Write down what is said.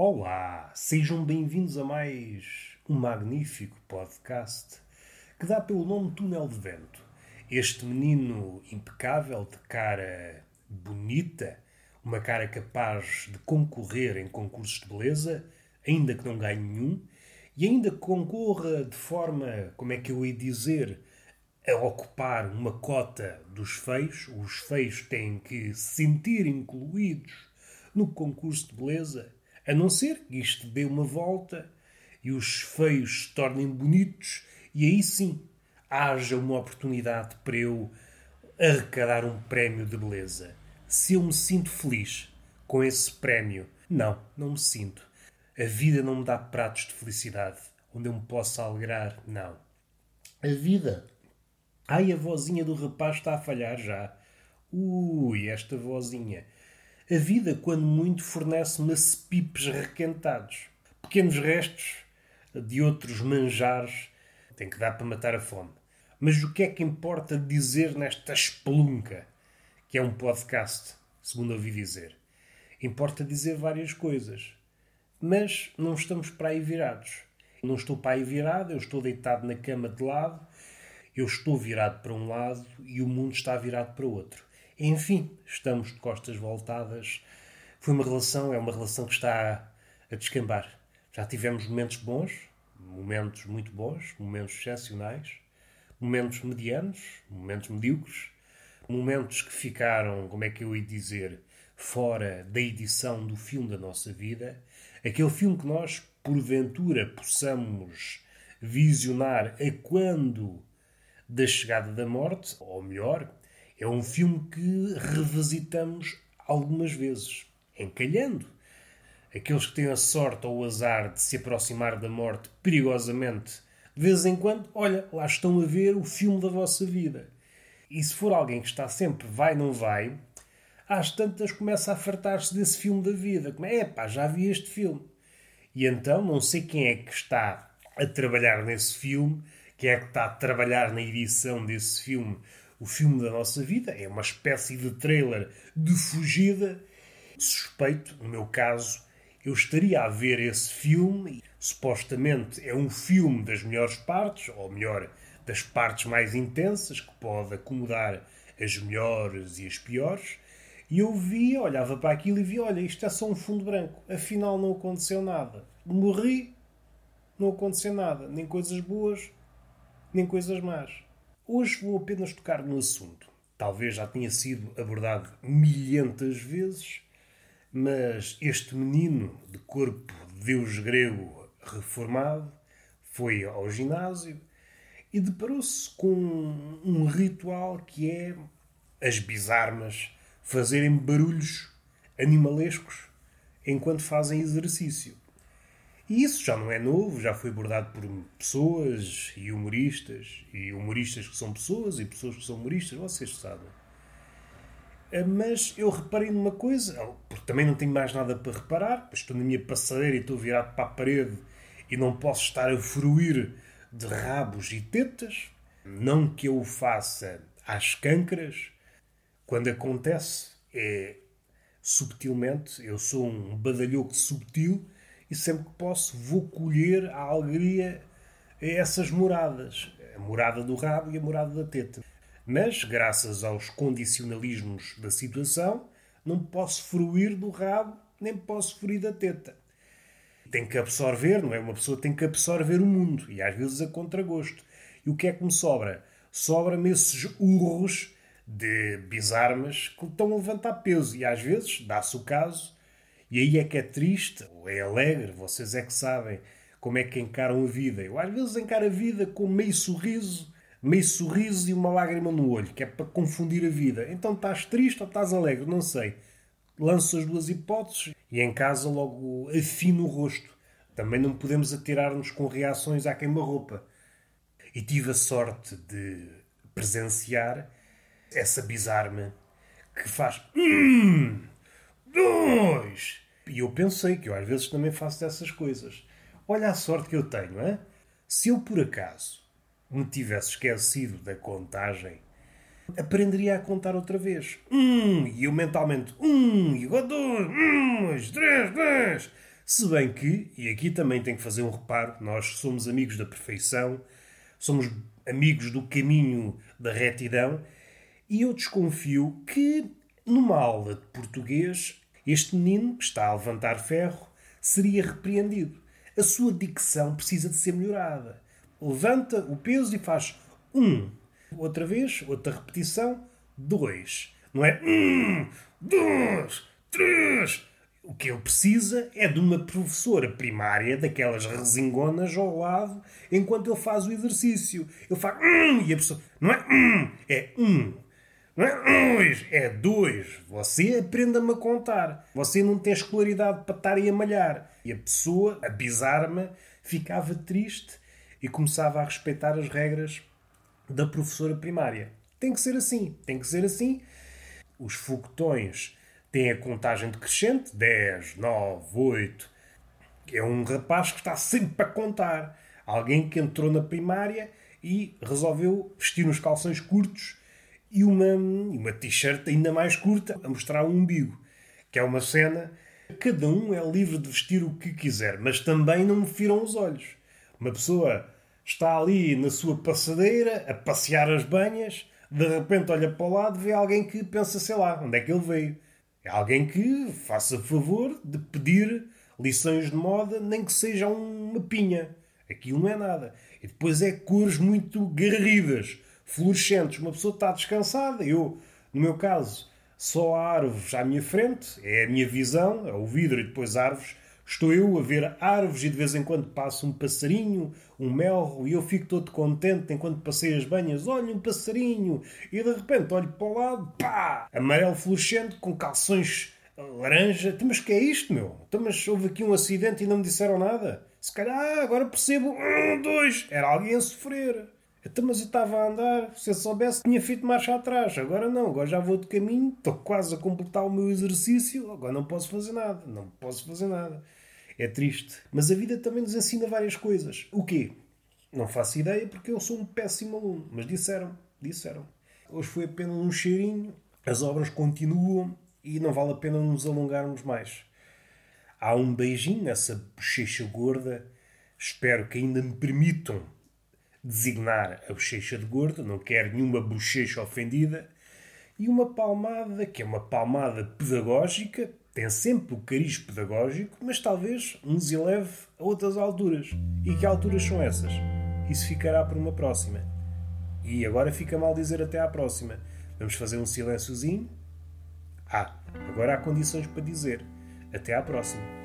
Olá, sejam bem-vindos a mais um magnífico podcast que dá pelo nome Túnel de Vento. Este menino impecável, de cara bonita, uma cara capaz de concorrer em concursos de beleza, ainda que não ganhe nenhum, e ainda que concorra de forma, como é que eu ia dizer, a ocupar uma cota dos feios. Os feios têm que se sentir incluídos no concurso de beleza a não ser que isto dê uma volta e os feios se tornem bonitos e aí sim haja uma oportunidade para eu arrecadar um prémio de beleza. Se eu me sinto feliz com esse prémio, não, não me sinto. A vida não me dá pratos de felicidade onde eu me possa alegrar, não. A vida. Ai, a vozinha do rapaz está a falhar já. Ui, esta vozinha. A vida, quando muito, fornece-me pipes requentados, pequenos restos de outros manjares. Tem que dar para matar a fome. Mas o que é que importa dizer nesta espelunca, que é um podcast, segundo ouvi dizer? Importa dizer várias coisas. Mas não estamos para aí virados. Não estou para aí virado, eu estou deitado na cama de lado, eu estou virado para um lado e o mundo está virado para outro. Enfim, estamos de costas voltadas. Foi uma relação, é uma relação que está a descambar. Já tivemos momentos bons, momentos muito bons, momentos excepcionais, momentos medianos, momentos medíocres, momentos que ficaram, como é que eu ia dizer, fora da edição do filme da nossa vida, aquele filme que nós, porventura, possamos visionar a quando da chegada da morte, ou melhor, é um filme que revisitamos algumas vezes, encalhando. Aqueles que têm a sorte ou o azar de se aproximar da morte perigosamente, de vez em quando, olha, lá estão a ver o filme da vossa vida. E se for alguém que está sempre vai, não vai, às tantas começa a fartar-se desse filme da vida. Como é, pá, já vi este filme. E então, não sei quem é que está a trabalhar nesse filme, quem é que está a trabalhar na edição desse filme, o filme da nossa vida. É uma espécie de trailer de fugida. Suspeito, no meu caso, eu estaria a ver esse filme. Supostamente é um filme das melhores partes, ou melhor, das partes mais intensas, que pode acomodar as melhores e as piores. E eu via, olhava para aquilo e via: olha, isto é só um fundo branco. Afinal, não aconteceu nada. Morri, não aconteceu nada. Nem coisas boas, nem coisas más. Hoje vou apenas tocar no assunto. Talvez já tenha sido abordado milhentas vezes, mas este menino de corpo de deus grego reformado foi ao ginásio e deparou-se com um ritual que é as bisarmas fazerem barulhos animalescos enquanto fazem exercício. E isso já não é novo, já foi abordado por pessoas e humoristas, e humoristas que são pessoas e pessoas que são humoristas, vocês sabem. Eh, mas eu reparei numa coisa, porque também não tenho mais nada para reparar, estou na minha passadeira e estou virado para a parede e não posso estar a fruir de rabos e tetas. Não que eu o faça às câncaras. Quando acontece, é subtilmente. Eu sou um badalhoco subtil e sempre que posso vou colher a alegria a essas moradas. A morada do rabo e a morada da teta. Mas, graças aos condicionalismos da situação, não posso fruir do rabo, nem posso fruir da teta. Tem que absorver, não é? Uma pessoa tem que absorver o mundo, e às vezes a contragosto. E o que é que me sobra? Sobra-me esses urros de bisarmas que estão a levantar peso. E às vezes, dá-se o caso, e aí é que é triste, ou é alegre, vocês é que sabem como é que encaram a vida. Eu às vezes encaro a vida com meio sorriso, meio sorriso e uma lágrima no olho, que é para confundir a vida. Então estás triste ou estás alegre? Não sei. Lanço as duas hipóteses e em casa logo afino o rosto. Também não podemos atirar-nos com reações à queima-roupa. E tive a sorte de presenciar essa bizarma que faz. Hum, dois. E eu pensei que eu às vezes também faço dessas coisas. Olha a sorte que eu tenho, hein? Se eu por acaso me tivesse esquecido da contagem, aprenderia a contar outra vez. Um, e eu mentalmente, um, agora dois, um, dois, três, dez. Se bem que, e aqui também tenho que fazer um reparo, nós somos amigos da perfeição, somos amigos do caminho da retidão, e eu desconfio que, numa aula de português, este menino que está a levantar ferro seria repreendido. A sua dicção precisa de ser melhorada. Levanta o peso e faz um. Outra vez, outra repetição, dois. Não é um, dois, três. O que ele precisa é de uma professora primária, daquelas resingonas ao lado, enquanto ele faz o exercício. Ele faz um e a pessoa. Não é um, é um. Não é dois, é dois. Você aprenda-me a contar. Você não tem escolaridade para estar aí a malhar. E a pessoa, a bizarma, ficava triste e começava a respeitar as regras da professora primária. Tem que ser assim, tem que ser assim. Os foguetões têm a contagem decrescente: 10, 9, 8. É um rapaz que está sempre a contar. Alguém que entrou na primária e resolveu vestir uns calções curtos e uma, uma t-shirt ainda mais curta a mostrar o umbigo. Que é uma cena. Cada um é livre de vestir o que quiser, mas também não me firam os olhos. Uma pessoa está ali na sua passadeira a passear as banhas, de repente olha para o lado vê alguém que pensa, sei lá, onde é que ele veio. É alguém que faça favor de pedir lições de moda, nem que seja uma pinha. Aquilo não é nada. E depois é cores muito garridas, fluorescentes. Uma pessoa está descansada. Eu, no meu caso, só há árvores à minha frente, é a minha visão, é o vidro e depois árvores Estou eu a ver árvores e de vez em quando passa um passarinho, um melro, e eu fico todo contente enquanto passei as banhas. Olha, um passarinho! E de repente olho para o lado, pá! Amarelo fluorescente com calções laranja. Então, mas que é isto, meu? Então, mas houve aqui um acidente e não me disseram nada? Se calhar, ah, agora percebo. Um, dois! Era alguém a sofrer. Então, mas eu estava a andar, se eu soubesse, tinha feito marcha atrás. Agora não, agora já vou de caminho, estou quase a completar o meu exercício, agora não posso fazer nada, não posso fazer nada. É triste. Mas a vida também nos ensina várias coisas. O quê? Não faço ideia porque eu sou um péssimo aluno. Mas disseram, disseram. Hoje foi apenas um cheirinho, as obras continuam e não vale a pena nos alongarmos mais. Há um beijinho nessa bochecha gorda. Espero que ainda me permitam designar a bochecha de gordo, não quero nenhuma bochecha ofendida. E uma palmada, que é uma palmada pedagógica, tem sempre o cariz pedagógico, mas talvez nos eleve a outras alturas. E que alturas são essas? Isso ficará para uma próxima. E agora fica mal dizer até à próxima. Vamos fazer um silênciozinho. Ah, agora há condições para dizer. Até à próxima.